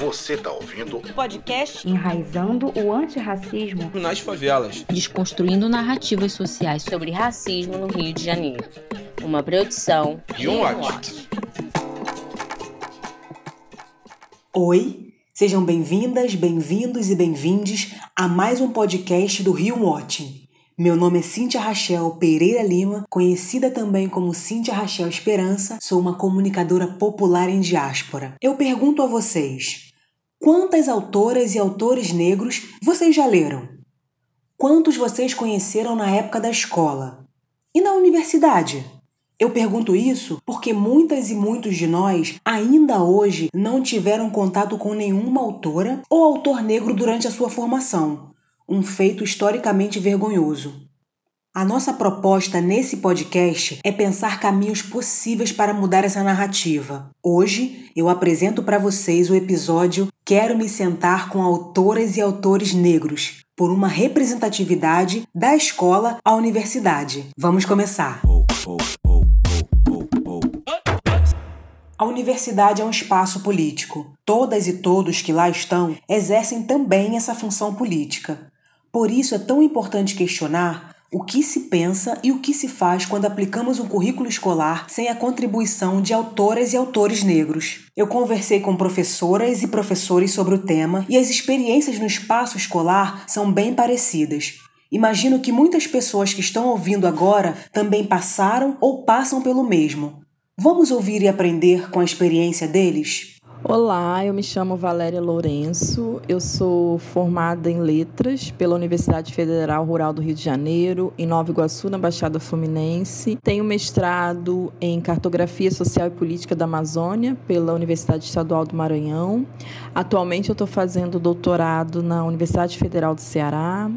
Você tá ouvindo o podcast Enraizando o Antirracismo nas Favelas, desconstruindo narrativas sociais sobre racismo no Rio de Janeiro. Uma produção e um watch. Oi, sejam bem-vindas, bem-vindos e bem-vindes a mais um podcast do Rio Watching. Meu nome é Cíntia Rachel Pereira Lima, conhecida também como Cíntia Rachel Esperança, sou uma comunicadora popular em diáspora. Eu pergunto a vocês: quantas autoras e autores negros vocês já leram? Quantos vocês conheceram na época da escola? E na universidade? Eu pergunto isso porque muitas e muitos de nós ainda hoje não tiveram contato com nenhuma autora ou autor negro durante a sua formação um feito historicamente vergonhoso. A nossa proposta nesse podcast é pensar caminhos possíveis para mudar essa narrativa. Hoje eu apresento para vocês o episódio Quero me sentar com autoras e autores negros, por uma representatividade da escola à universidade. Vamos começar. A universidade é um espaço político. Todas e todos que lá estão exercem também essa função política. Por isso é tão importante questionar o que se pensa e o que se faz quando aplicamos um currículo escolar sem a contribuição de autoras e autores negros. Eu conversei com professoras e professores sobre o tema e as experiências no espaço escolar são bem parecidas. Imagino que muitas pessoas que estão ouvindo agora também passaram ou passam pelo mesmo. Vamos ouvir e aprender com a experiência deles? Olá, eu me chamo Valéria Lourenço, eu sou formada em Letras pela Universidade Federal Rural do Rio de Janeiro, em Nova Iguaçu, na Baixada Fluminense. Tenho mestrado em Cartografia Social e Política da Amazônia pela Universidade Estadual do Maranhão. Atualmente eu estou fazendo doutorado na Universidade Federal do Ceará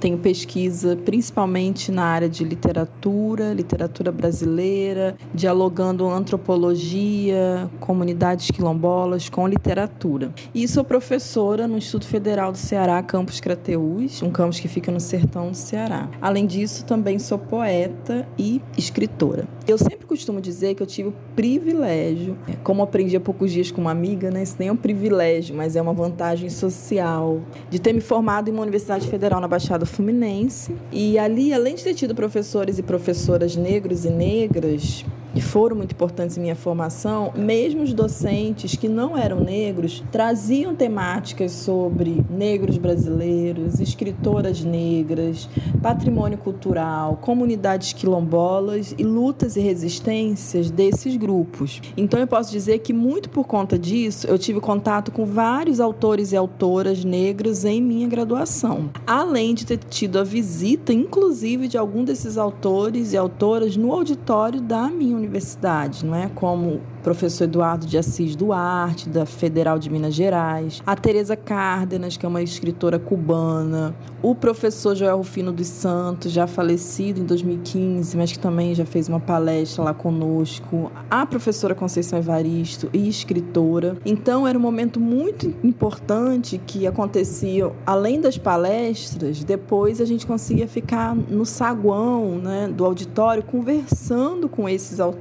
tenho pesquisa principalmente na área de literatura, literatura brasileira, dialogando antropologia, comunidades quilombolas com literatura. E sou professora no Instituto Federal do Ceará, campus Crateús, um campus que fica no sertão do Ceará. Além disso, também sou poeta e escritora. Eu sempre costumo dizer que eu tive o privilégio, como aprendi há poucos dias com uma amiga, né? Isso nem é um privilégio, mas é uma vantagem social, de ter me formado em uma universidade federal na Baixada Fluminense. E ali, além de ter tido professores e professoras negros e negras, e foram muito importantes em minha formação, mesmo os docentes que não eram negros traziam temáticas sobre negros brasileiros, escritoras negras, patrimônio cultural, comunidades quilombolas e lutas e resistências desses grupos. Então eu posso dizer que muito por conta disso eu tive contato com vários autores e autoras negros em minha graduação, além de ter tido a visita, inclusive, de algum desses autores e autoras no auditório da minha universidade universidade, não é? Como professor Eduardo de Assis Duarte, da Federal de Minas Gerais, a Teresa Cárdenas, que é uma escritora cubana, o professor Joel Rufino dos Santos, já falecido em 2015, mas que também já fez uma palestra lá conosco, a professora Conceição Evaristo e escritora. Então era um momento muito importante que acontecia além das palestras, depois a gente conseguia ficar no saguão, né, do auditório conversando com esses autores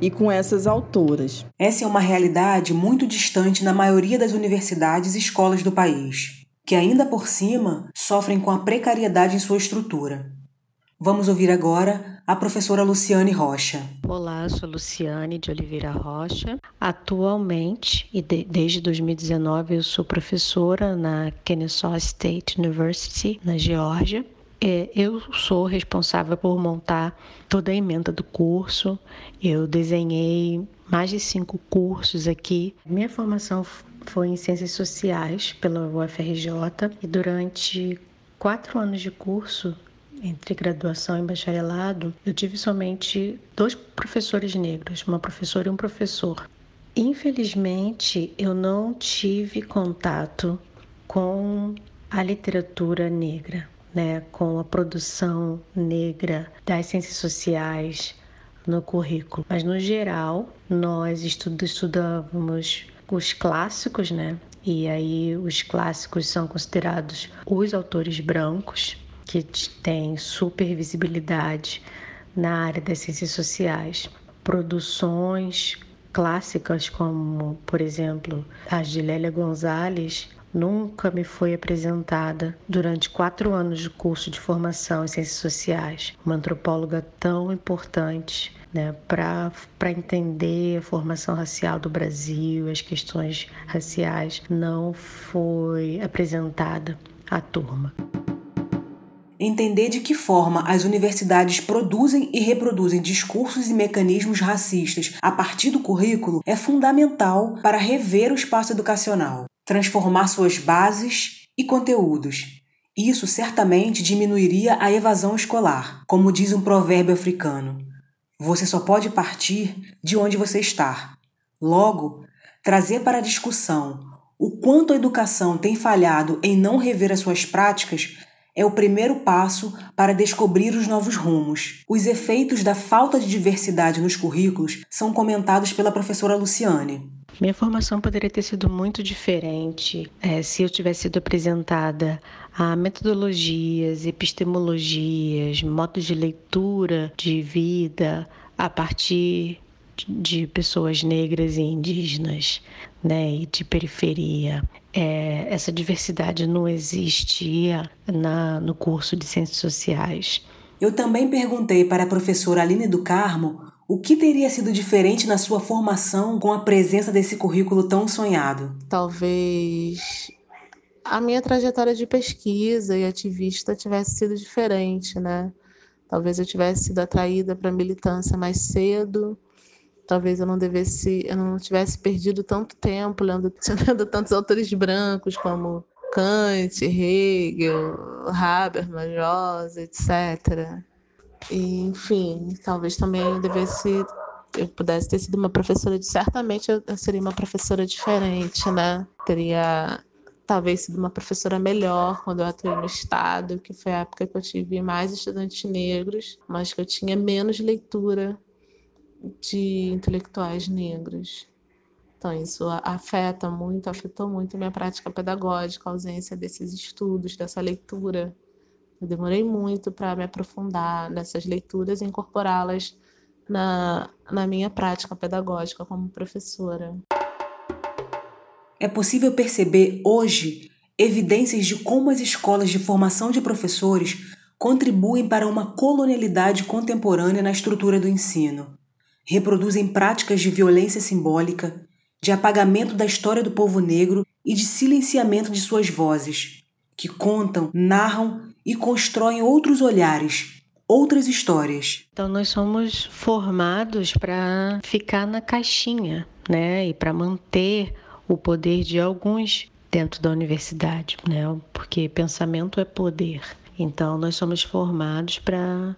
e com essas autoras essa é uma realidade muito distante na maioria das universidades e escolas do país, que ainda por cima sofrem com a precariedade em sua estrutura. Vamos ouvir agora a professora Luciane Rocha. Olá, sou Luciane de Oliveira Rocha. Atualmente, e de, desde 2019, eu sou professora na Kennesaw State University, na Geórgia. É, eu sou responsável por montar toda a emenda do curso. Eu desenhei mais de cinco cursos aqui. Minha formação foi em Ciências Sociais pela UFRJ e durante quatro anos de curso, entre graduação e bacharelado, eu tive somente dois professores negros, uma professora e um professor. Infelizmente, eu não tive contato com a literatura negra, né, com a produção negra das ciências sociais, no currículo. Mas no geral, nós estudávamos os clássicos, né? E aí os clássicos são considerados os autores brancos, que têm super visibilidade na área das ciências sociais. Produções clássicas, como, por exemplo, as de Lélia Gonzalez, nunca me foi apresentada durante quatro anos de curso de formação em ciências sociais. Uma antropóloga tão importante né, para entender a formação racial do Brasil, as questões raciais, não foi apresentada à turma. Entender de que forma as universidades produzem e reproduzem discursos e mecanismos racistas a partir do currículo é fundamental para rever o espaço educacional, transformar suas bases e conteúdos. Isso certamente diminuiria a evasão escolar, como diz um provérbio africano. Você só pode partir de onde você está. Logo, trazer para a discussão o quanto a educação tem falhado em não rever as suas práticas é o primeiro passo para descobrir os novos rumos. Os efeitos da falta de diversidade nos currículos são comentados pela professora Luciane. Minha formação poderia ter sido muito diferente é, se eu tivesse sido apresentada a metodologias, epistemologias, modos de leitura de vida a partir de pessoas negras e indígenas, né, e de periferia. É, essa diversidade não existia na, no curso de Ciências Sociais. Eu também perguntei para a professora Aline do Carmo o que teria sido diferente na sua formação com a presença desse currículo tão sonhado. Talvez a minha trajetória de pesquisa e ativista tivesse sido diferente, né? Talvez eu tivesse sido atraída para a militância mais cedo, talvez eu não devesse, eu não tivesse perdido tanto tempo lendo, lendo tantos autores brancos como Kant, Hegel, Habermas, Rosa, etc. E, enfim, talvez também eu devesse, eu pudesse ter sido uma professora de, certamente eu, eu seria uma professora diferente, né? Teria talvez sido uma professora melhor quando eu atuei no Estado, que foi a época que eu tive mais estudantes negros, mas que eu tinha menos leitura de intelectuais negros. Então, isso afeta muito, afetou muito a minha prática pedagógica, a ausência desses estudos, dessa leitura. Eu demorei muito para me aprofundar nessas leituras e incorporá-las na, na minha prática pedagógica como professora. É possível perceber hoje evidências de como as escolas de formação de professores contribuem para uma colonialidade contemporânea na estrutura do ensino reproduzem práticas de violência simbólica, de apagamento da história do povo negro e de silenciamento de suas vozes, que contam, narram e constroem outros olhares, outras histórias. Então nós somos formados para ficar na caixinha, né, e para manter o poder de alguns dentro da universidade, né? Porque pensamento é poder. Então nós somos formados para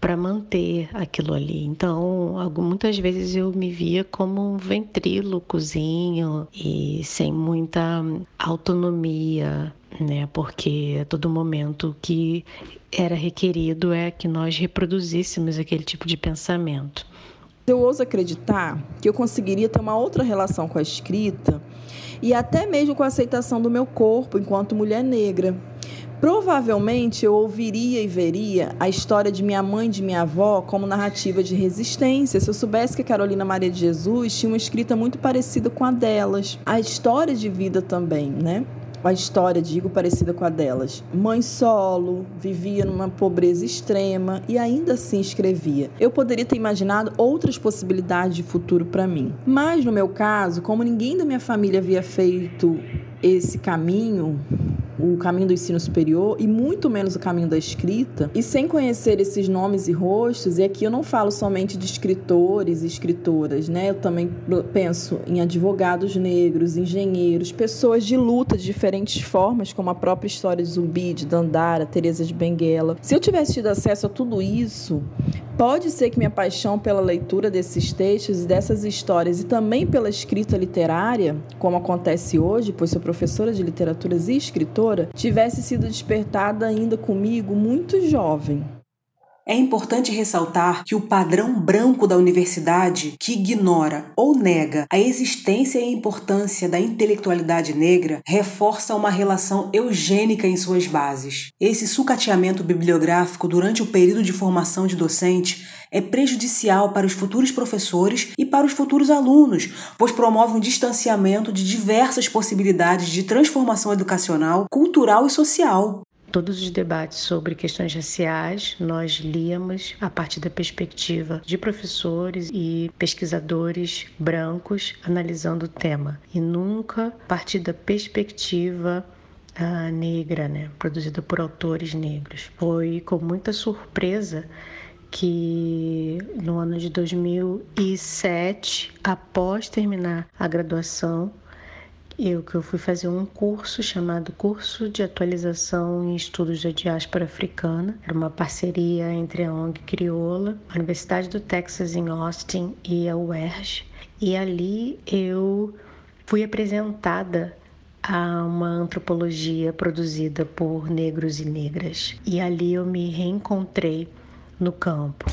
para manter aquilo ali. Então, muitas vezes eu me via como um ventrílocozinho e sem muita autonomia, né? Porque a todo momento que era requerido é que nós reproduzíssemos aquele tipo de pensamento. Eu ouso acreditar que eu conseguiria ter uma outra relação com a escrita e até mesmo com a aceitação do meu corpo enquanto mulher negra Provavelmente eu ouviria e veria a história de minha mãe e de minha avó como narrativa de resistência, se eu soubesse que a Carolina Maria de Jesus tinha uma escrita muito parecida com a delas. A história de vida também, né? A história, digo, parecida com a delas. Mãe solo, vivia numa pobreza extrema e ainda assim escrevia. Eu poderia ter imaginado outras possibilidades de futuro para mim. Mas no meu caso, como ninguém da minha família havia feito esse caminho, o caminho do ensino superior e muito menos o caminho da escrita, e sem conhecer esses nomes e rostos, e aqui eu não falo somente de escritores e escritoras, né? Eu também penso em advogados negros, engenheiros, pessoas de luta de diferentes formas, como a própria história de Zumbi, de Dandara, Teresa de Benguela. Se eu tivesse tido acesso a tudo isso, pode ser que minha paixão pela leitura desses textos e dessas histórias e também pela escrita literária, como acontece hoje, pois sou professora de literaturas e escritora, tivesse sido despertada ainda comigo muito jovem. É importante ressaltar que o padrão branco da universidade, que ignora ou nega a existência e importância da intelectualidade negra, reforça uma relação eugênica em suas bases. Esse sucateamento bibliográfico durante o período de formação de docente é prejudicial para os futuros professores e para os futuros alunos, pois promove um distanciamento de diversas possibilidades de transformação educacional, cultural e social. Todos os debates sobre questões raciais nós líamos a partir da perspectiva de professores e pesquisadores brancos analisando o tema e nunca a partir da perspectiva uh, negra, né, produzida por autores negros. Foi com muita surpresa que no ano de 2007, após terminar a graduação, eu que eu fui fazer um curso chamado Curso de Atualização em Estudos da Diáspora Africana. Era uma parceria entre a ONG Crioula, a Universidade do Texas em Austin e a UERJ. E ali eu fui apresentada a uma antropologia produzida por negros e negras. E ali eu me reencontrei no campo.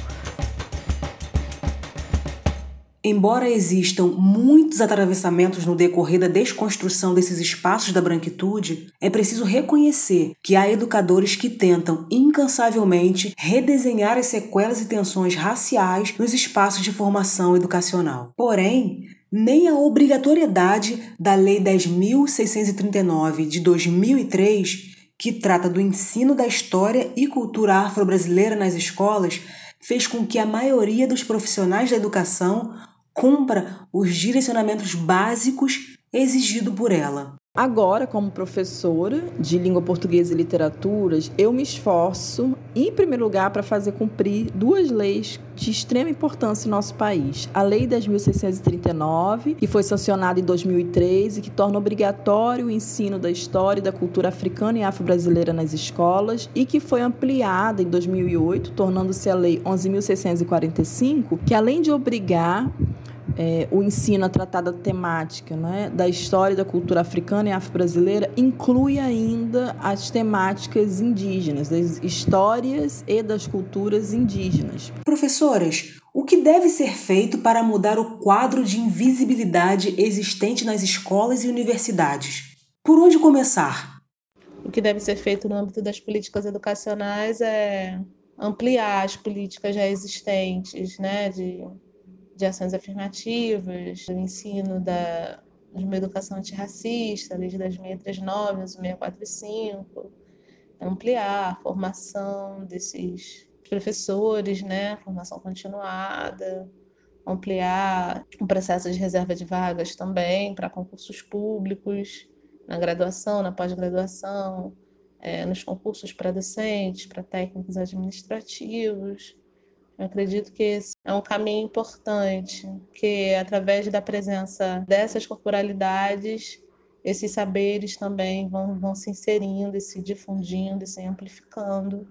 Embora existam muitos atravessamentos no decorrer da desconstrução desses espaços da branquitude, é preciso reconhecer que há educadores que tentam incansavelmente redesenhar as sequelas e tensões raciais nos espaços de formação educacional. Porém, nem a obrigatoriedade da Lei 10.639 de 2003, que trata do ensino da história e cultura afro-brasileira nas escolas, fez com que a maioria dos profissionais da educação cumpra os direcionamentos básicos exigidos por ela. Agora, como professora de língua portuguesa e literaturas, eu me esforço, em primeiro lugar, para fazer cumprir duas leis de extrema importância em nosso país. A Lei 10.639, que foi sancionada em 2003 e que torna obrigatório o ensino da história e da cultura africana e afro-brasileira nas escolas, e que foi ampliada em 2008, tornando-se a Lei 11.645, que além de obrigar é, o ensino a tratar da temática né, da história e da cultura africana e afro-brasileira inclui ainda as temáticas indígenas, das histórias e das culturas indígenas. Professoras, o que deve ser feito para mudar o quadro de invisibilidade existente nas escolas e universidades? Por onde começar? O que deve ser feito no âmbito das políticas educacionais é ampliar as políticas já existentes, né, de de ações afirmativas, do ensino da, de uma educação antirracista, desde 639, 645, ampliar a formação desses professores, né, formação continuada, ampliar o processo de reserva de vagas também para concursos públicos, na graduação, na pós-graduação, é, nos concursos para docentes, para técnicos administrativos, eu acredito que esse é um caminho importante, que através da presença dessas corporalidades, esses saberes também vão, vão se inserindo e se difundindo e se amplificando,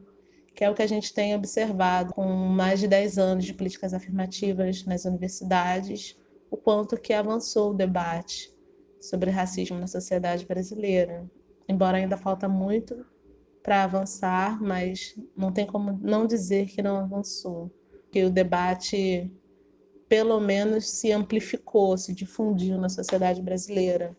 que é o que a gente tem observado com mais de 10 anos de políticas afirmativas nas universidades, o quanto que avançou o debate sobre racismo na sociedade brasileira. Embora ainda falta muito para avançar, mas não tem como não dizer que não avançou que o debate pelo menos se amplificou, se difundiu na sociedade brasileira.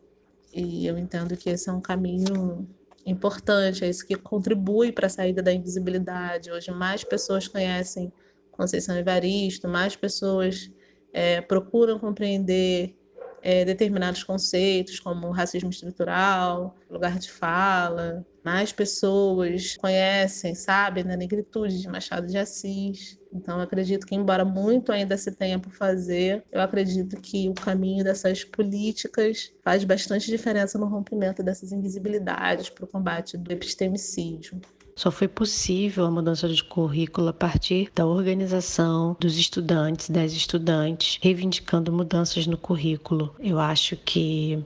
E eu entendo que esse é um caminho importante, é isso que contribui para a saída da invisibilidade. Hoje mais pessoas conhecem Conceição Evaristo, mais pessoas é, procuram compreender é, determinados conceitos, como racismo estrutural, lugar de fala. Mais pessoas conhecem, sabem da negritude de Machado de Assis. Então, acredito que, embora muito ainda se tenha por fazer, eu acredito que o caminho dessas políticas faz bastante diferença no rompimento dessas invisibilidades para o combate do epistemicídio. Só foi possível a mudança de currículo a partir da organização dos estudantes, das estudantes, reivindicando mudanças no currículo. Eu acho que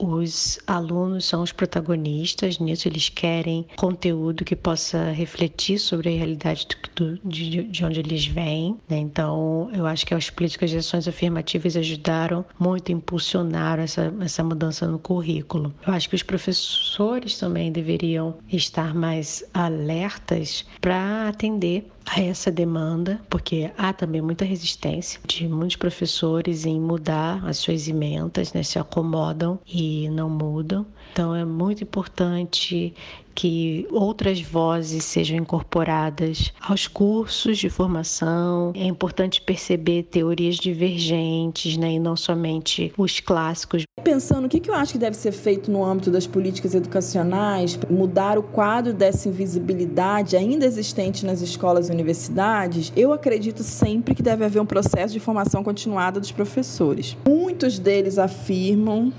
os alunos são os protagonistas nisso, eles querem conteúdo que possa refletir sobre a realidade do, de, de onde eles vêm. Né? Então, eu acho que as políticas de ações afirmativas ajudaram muito a impulsionar essa, essa mudança no currículo. Eu acho que os professores também deveriam estar mais alertas para atender a essa demanda, porque há também muita resistência de muitos professores em mudar as suas ementas, né, se acomodam e não mudam. Então é muito importante que outras vozes sejam incorporadas aos cursos de formação. É importante perceber teorias divergentes, né, e não somente os clássicos. Pensando o que eu acho que deve ser feito no âmbito das políticas educacionais, mudar o quadro dessa invisibilidade ainda existente nas escolas e universidades, eu acredito sempre que deve haver um processo de formação continuada dos professores. Muitos deles afirmam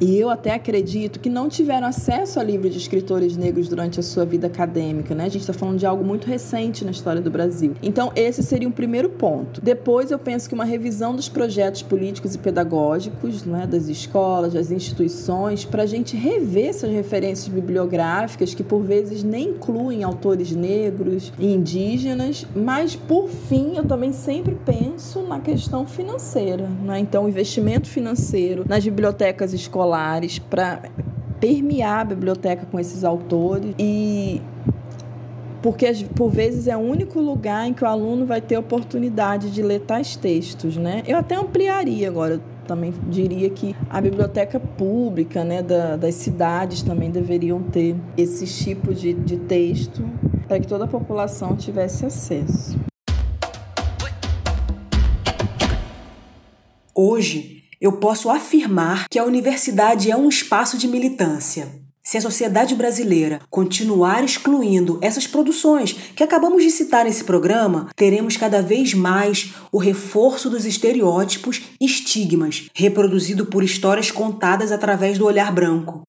e eu até acredito que não tiveram acesso a livros de escritores negros durante a sua vida acadêmica, né? A gente está falando de algo muito recente na história do Brasil. Então, esse seria um primeiro ponto. Depois, eu penso que uma revisão dos projetos políticos e pedagógicos, né, das escolas, das instituições, para a gente rever essas referências bibliográficas que, por vezes, nem incluem autores negros e indígenas. Mas, por fim, eu também sempre penso na questão financeira, né? Então, o investimento financeiro nas bibliotecas escolares escolares para permear a biblioteca com esses autores e porque por vezes é o único lugar em que o aluno vai ter oportunidade de ler tais textos, né? Eu até ampliaria agora, também diria que a biblioteca pública, né, da, das cidades também deveriam ter esse tipo de, de texto para que toda a população tivesse acesso. Hoje, eu posso afirmar que a universidade é um espaço de militância. Se a sociedade brasileira continuar excluindo essas produções que acabamos de citar nesse programa, teremos cada vez mais o reforço dos estereótipos e estigmas, reproduzido por histórias contadas através do olhar branco.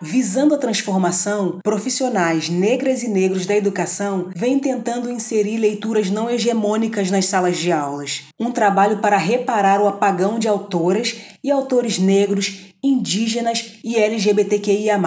Visando a transformação, profissionais negras e negros da educação vêm tentando inserir leituras não hegemônicas nas salas de aulas. Um trabalho para reparar o apagão de autoras e autores negros, indígenas e LGBTQIA.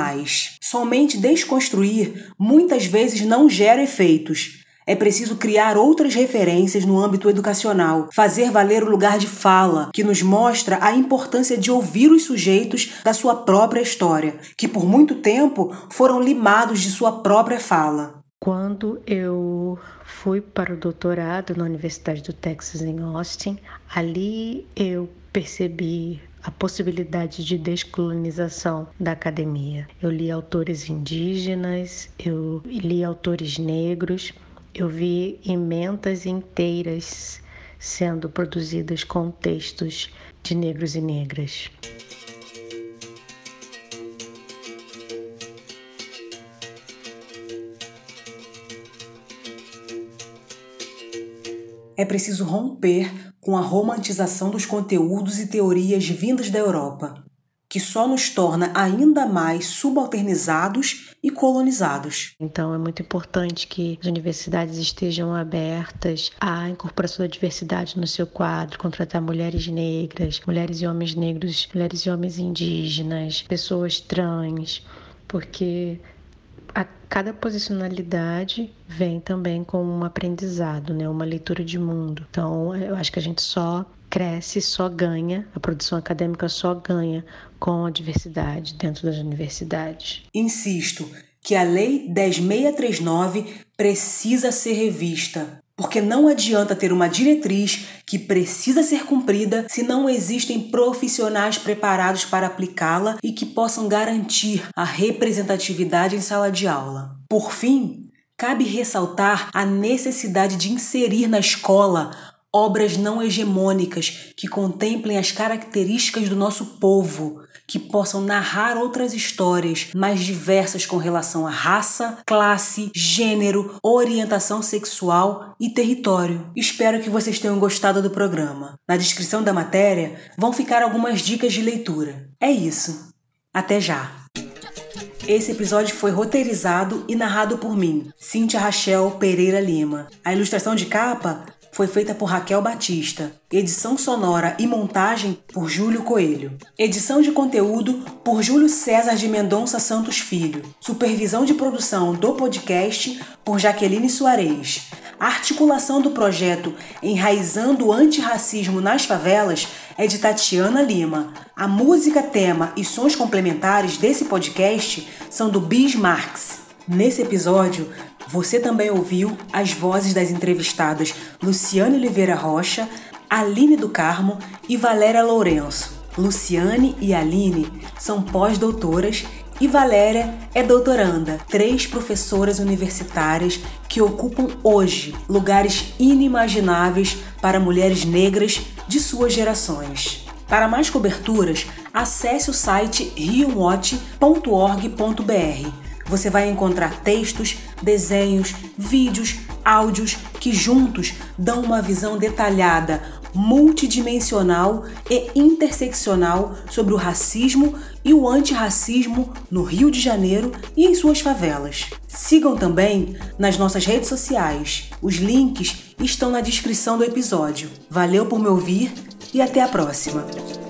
Somente desconstruir muitas vezes não gera efeitos. É preciso criar outras referências no âmbito educacional, fazer valer o lugar de fala, que nos mostra a importância de ouvir os sujeitos da sua própria história, que por muito tempo foram limados de sua própria fala. Quando eu fui para o doutorado na Universidade do Texas em Austin, ali eu percebi a possibilidade de descolonização da academia. Eu li autores indígenas, eu li autores negros, eu vi emendas inteiras sendo produzidas com textos de negros e negras. É preciso romper com a romantização dos conteúdos e teorias vindas da Europa que só nos torna ainda mais subalternizados e colonizados. Então é muito importante que as universidades estejam abertas à incorporação da diversidade no seu quadro, contratar mulheres negras, mulheres e homens negros, mulheres e homens indígenas, pessoas trans, porque a cada posicionalidade vem também com um aprendizado, né? uma leitura de mundo. Então, eu acho que a gente só cresce, só ganha, a produção acadêmica só ganha com a diversidade dentro das universidades. Insisto que a Lei 10639 precisa ser revista, porque não adianta ter uma diretriz que precisa ser cumprida se não existem profissionais preparados para aplicá-la e que possam garantir a representatividade em sala de aula. Por fim, cabe ressaltar a necessidade de inserir na escola obras não hegemônicas que contemplem as características do nosso povo, que possam narrar outras histórias mais diversas com relação a raça, classe, gênero, orientação sexual e território. Espero que vocês tenham gostado do programa. Na descrição da matéria vão ficar algumas dicas de leitura. É isso. Até já! Esse episódio foi roteirizado e narrado por mim, Cíntia Rachel Pereira Lima. A ilustração de capa foi feita por Raquel Batista. Edição sonora e montagem por Júlio Coelho. Edição de conteúdo por Júlio César de Mendonça Santos Filho. Supervisão de produção do podcast por Jaqueline Soares. Articulação do projeto Enraizando o Antirracismo nas Favelas é de Tatiana Lima. A música, tema e sons complementares desse podcast são do Bis. Nesse episódio, você também ouviu as vozes das entrevistadas Luciane Oliveira Rocha, Aline do Carmo e Valéria Lourenço. Luciane e Aline são pós-doutoras e Valéria é doutoranda, três professoras universitárias que ocupam hoje lugares inimagináveis para mulheres negras de suas gerações. Para mais coberturas, acesse o site riowatch.org.br. Você vai encontrar textos, desenhos, vídeos, áudios que juntos dão uma visão detalhada, multidimensional e interseccional sobre o racismo e o antirracismo no Rio de Janeiro e em suas favelas. Sigam também nas nossas redes sociais. Os links estão na descrição do episódio. Valeu por me ouvir e até a próxima!